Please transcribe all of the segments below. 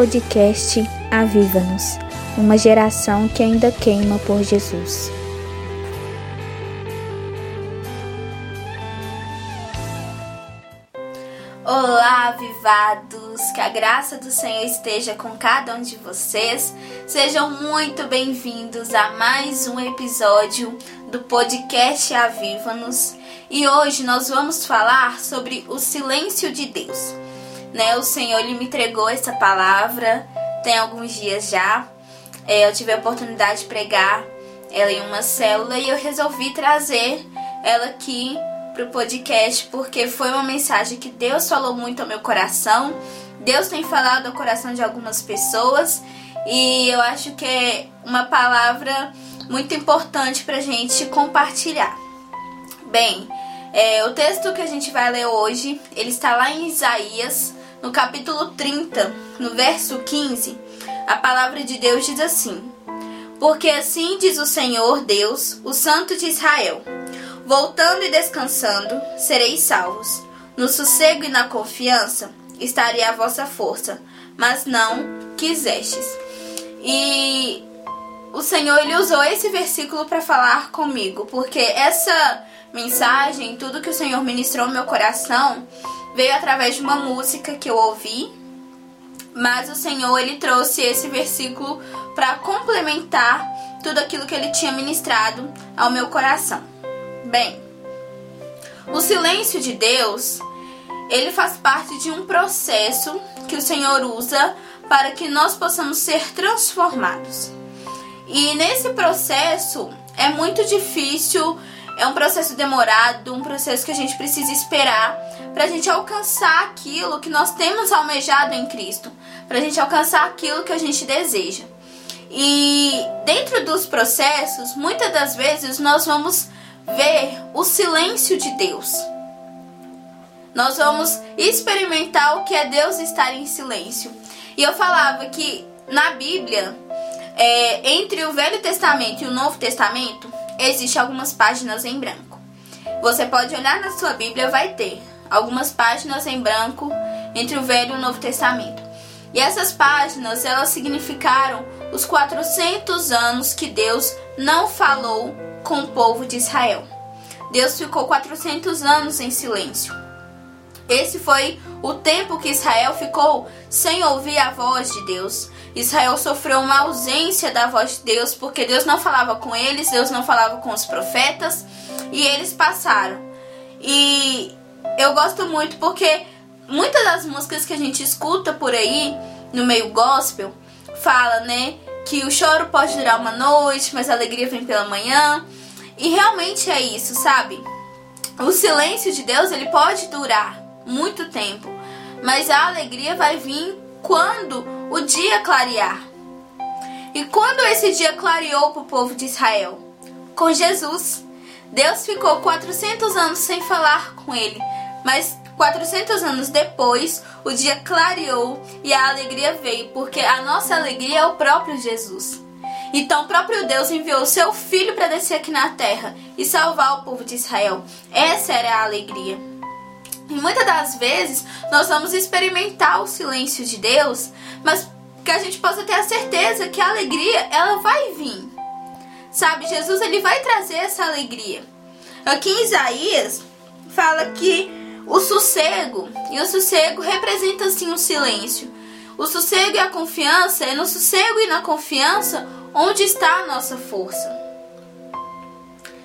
podcast Aviva-nos uma geração que ainda queima por Jesus. Olá, avivados! Que a graça do Senhor esteja com cada um de vocês. Sejam muito bem-vindos a mais um episódio do podcast Aviva-nos. E hoje nós vamos falar sobre o silêncio de Deus. Né? O Senhor ele me entregou essa palavra tem alguns dias já. É, eu tive a oportunidade de pregar ela em uma célula e eu resolvi trazer ela aqui para o podcast porque foi uma mensagem que Deus falou muito ao meu coração. Deus tem falado ao coração de algumas pessoas e eu acho que é uma palavra muito importante para a gente compartilhar. Bem, é, o texto que a gente vai ler hoje, ele está lá em Isaías, no capítulo 30, no verso 15. A palavra de Deus diz assim: Porque assim diz o Senhor Deus, o Santo de Israel: Voltando e descansando, sereis salvos. No sossego e na confiança estaria a vossa força, mas não quisestes. E o Senhor ele usou esse versículo para falar comigo, porque essa mensagem, tudo que o Senhor ministrou no meu coração, veio através de uma música que eu ouvi, mas o Senhor ele trouxe esse versículo para complementar tudo aquilo que ele tinha ministrado ao meu coração. Bem, o silêncio de Deus, ele faz parte de um processo que o Senhor usa para que nós possamos ser transformados. E nesse processo é muito difícil, é um processo demorado, um processo que a gente precisa esperar para a gente alcançar aquilo que nós temos almejado em Cristo, para a gente alcançar aquilo que a gente deseja. E dentro dos processos, muitas das vezes nós vamos ver o silêncio de Deus. Nós vamos experimentar o que é Deus estar em silêncio. E eu falava que na Bíblia, é, entre o Velho Testamento e o Novo Testamento, existem algumas páginas em branco. Você pode olhar na sua Bíblia, vai ter algumas páginas em branco entre o Velho e o Novo Testamento. E essas páginas, elas significaram os 400 anos que Deus não falou com o povo de Israel. Deus ficou 400 anos em silêncio. Esse foi o tempo que Israel ficou sem ouvir a voz de Deus. Israel sofreu uma ausência da voz de Deus porque Deus não falava com eles, Deus não falava com os profetas e eles passaram. E eu gosto muito porque muitas das músicas que a gente escuta por aí no meio gospel fala, né, que o choro pode durar uma noite, mas a alegria vem pela manhã. E realmente é isso, sabe? O silêncio de Deus, ele pode durar muito tempo, mas a alegria vai vir quando o dia clarear. E quando esse dia clareou para o povo de Israel? Com Jesus. Deus ficou 400 anos sem falar com ele, mas 400 anos depois, o dia clareou e a alegria veio, porque a nossa alegria é o próprio Jesus. Então, o próprio Deus enviou seu filho para descer aqui na terra e salvar o povo de Israel. Essa era a alegria. E muitas das vezes nós vamos experimentar o silêncio de Deus, mas que a gente possa ter a certeza que a alegria ela vai vir. Sabe, Jesus ele vai trazer essa alegria. Aqui em Isaías fala que o sossego, e o sossego representa assim o silêncio. O sossego e a confiança, é no sossego e na confiança onde está a nossa força.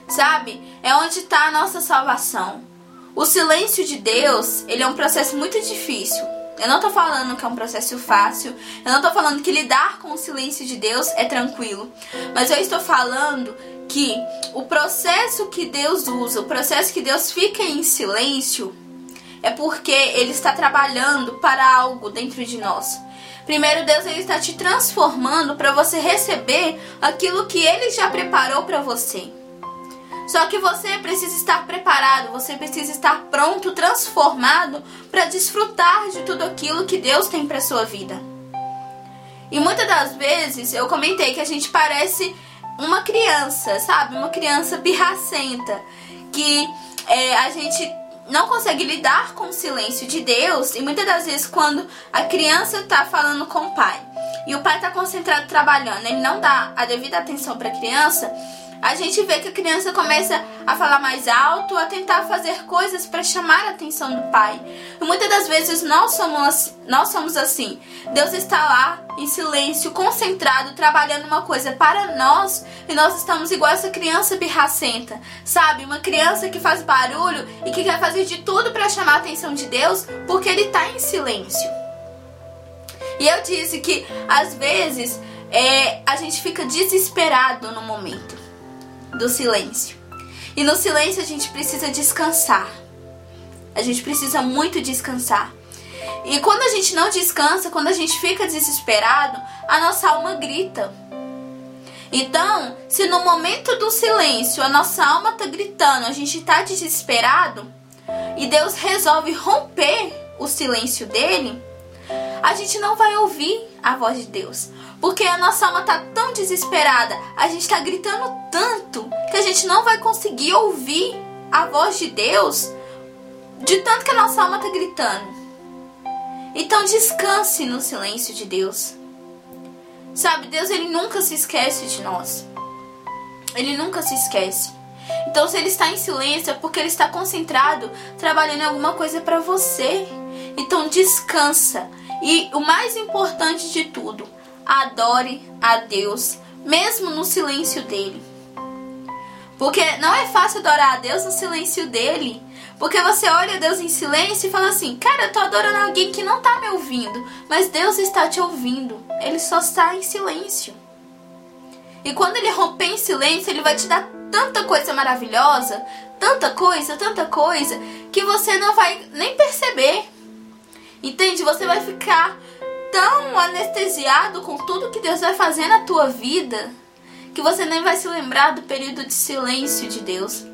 Sabe? É onde está a nossa salvação. O silêncio de Deus, ele é um processo muito difícil. Eu não tô falando que é um processo fácil, eu não tô falando que lidar com o silêncio de Deus é tranquilo, mas eu estou falando que o processo que Deus usa, o processo que Deus fica em silêncio, é porque Ele está trabalhando para algo dentro de nós. Primeiro, Deus ele está te transformando para você receber aquilo que Ele já preparou para você. Só que você precisa estar preparado, você precisa estar pronto, transformado para desfrutar de tudo aquilo que Deus tem para sua vida. E muitas das vezes eu comentei que a gente parece uma criança, sabe? Uma criança pirracenta. Que é, a gente não consegue lidar com o silêncio de Deus, e muitas das vezes quando a criança está falando com o pai e o pai está concentrado trabalhando, ele não dá a devida atenção para a criança, a gente vê que a criança começa a falar mais alto, a tentar fazer coisas para chamar a atenção do pai. E muitas das vezes nós somos, nós somos assim. Deus está lá em silêncio, concentrado, trabalhando uma coisa para nós e nós estamos igual essa criança birracenta, sabe? Uma criança que faz barulho e que quer fazer de tudo para chamar a atenção de Deus porque ele está em silêncio. E eu disse que às vezes é, a gente fica desesperado no momento do silêncio. E no silêncio a gente precisa descansar. A gente precisa muito descansar. E quando a gente não descansa, quando a gente fica desesperado, a nossa alma grita. Então, se no momento do silêncio a nossa alma tá gritando, a gente tá desesperado, e Deus resolve romper o silêncio dele, a gente não vai ouvir a voz de Deus. Porque a nossa alma tá tão desesperada, a gente tá gritando tanto que a gente não vai conseguir ouvir a voz de Deus de tanto que a nossa alma tá gritando. Então descanse no silêncio de Deus. Sabe, Deus ele nunca se esquece de nós. Ele nunca se esquece. Então se ele está em silêncio é porque ele está concentrado trabalhando em alguma coisa para você. Então descansa. E o mais importante de tudo, adore a Deus, mesmo no silêncio dele. Porque não é fácil adorar a Deus no silêncio dele. Porque você olha Deus em silêncio e fala assim: Cara, eu tô adorando alguém que não tá me ouvindo. Mas Deus está te ouvindo. Ele só está em silêncio. E quando ele romper em silêncio, ele vai te dar tanta coisa maravilhosa, tanta coisa, tanta coisa, que você não vai nem perceber. Entende? Você vai ficar tão anestesiado com tudo que Deus vai fazer na tua vida que você nem vai se lembrar do período de silêncio de Deus.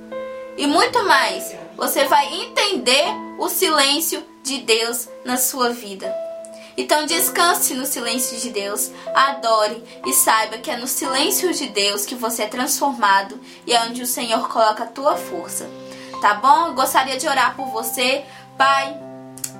E muito mais, você vai entender o silêncio de Deus na sua vida. Então descanse no silêncio de Deus, adore e saiba que é no silêncio de Deus que você é transformado e é onde o Senhor coloca a tua força. Tá bom? Eu gostaria de orar por você, Pai.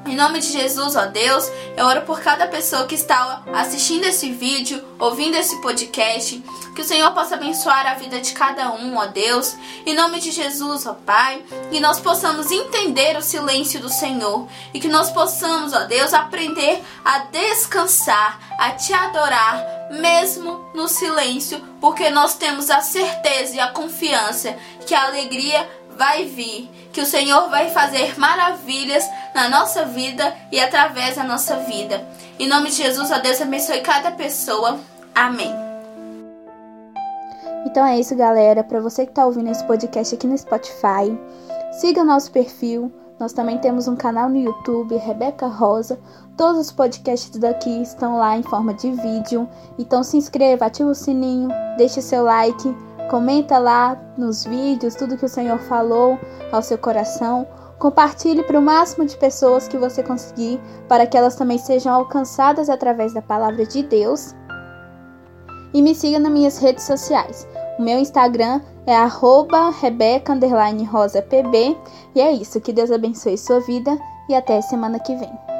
Em nome de Jesus, ó Deus, eu oro por cada pessoa que está assistindo esse vídeo, ouvindo esse podcast, que o Senhor possa abençoar a vida de cada um, ó Deus. Em nome de Jesus, ó Pai, que nós possamos entender o silêncio do Senhor. E que nós possamos, ó Deus, aprender a descansar, a te adorar, mesmo no silêncio, porque nós temos a certeza e a confiança que a alegria vai vir, que o Senhor vai fazer maravilhas na nossa vida e através da nossa vida. Em nome de Jesus, ó Deus, abençoe cada pessoa. Amém. Então é isso, galera. Para você que está ouvindo esse podcast aqui no Spotify, siga nosso perfil. Nós também temos um canal no YouTube, Rebeca Rosa. Todos os podcasts daqui estão lá em forma de vídeo. Então se inscreva, ativa o sininho, deixe seu like, comenta lá nos vídeos tudo que o Senhor falou ao seu coração. Compartilhe para o máximo de pessoas que você conseguir, para que elas também sejam alcançadas através da palavra de Deus. E me siga nas minhas redes sociais. O meu Instagram é rebeca_rosapb. E é isso. Que Deus abençoe sua vida e até semana que vem.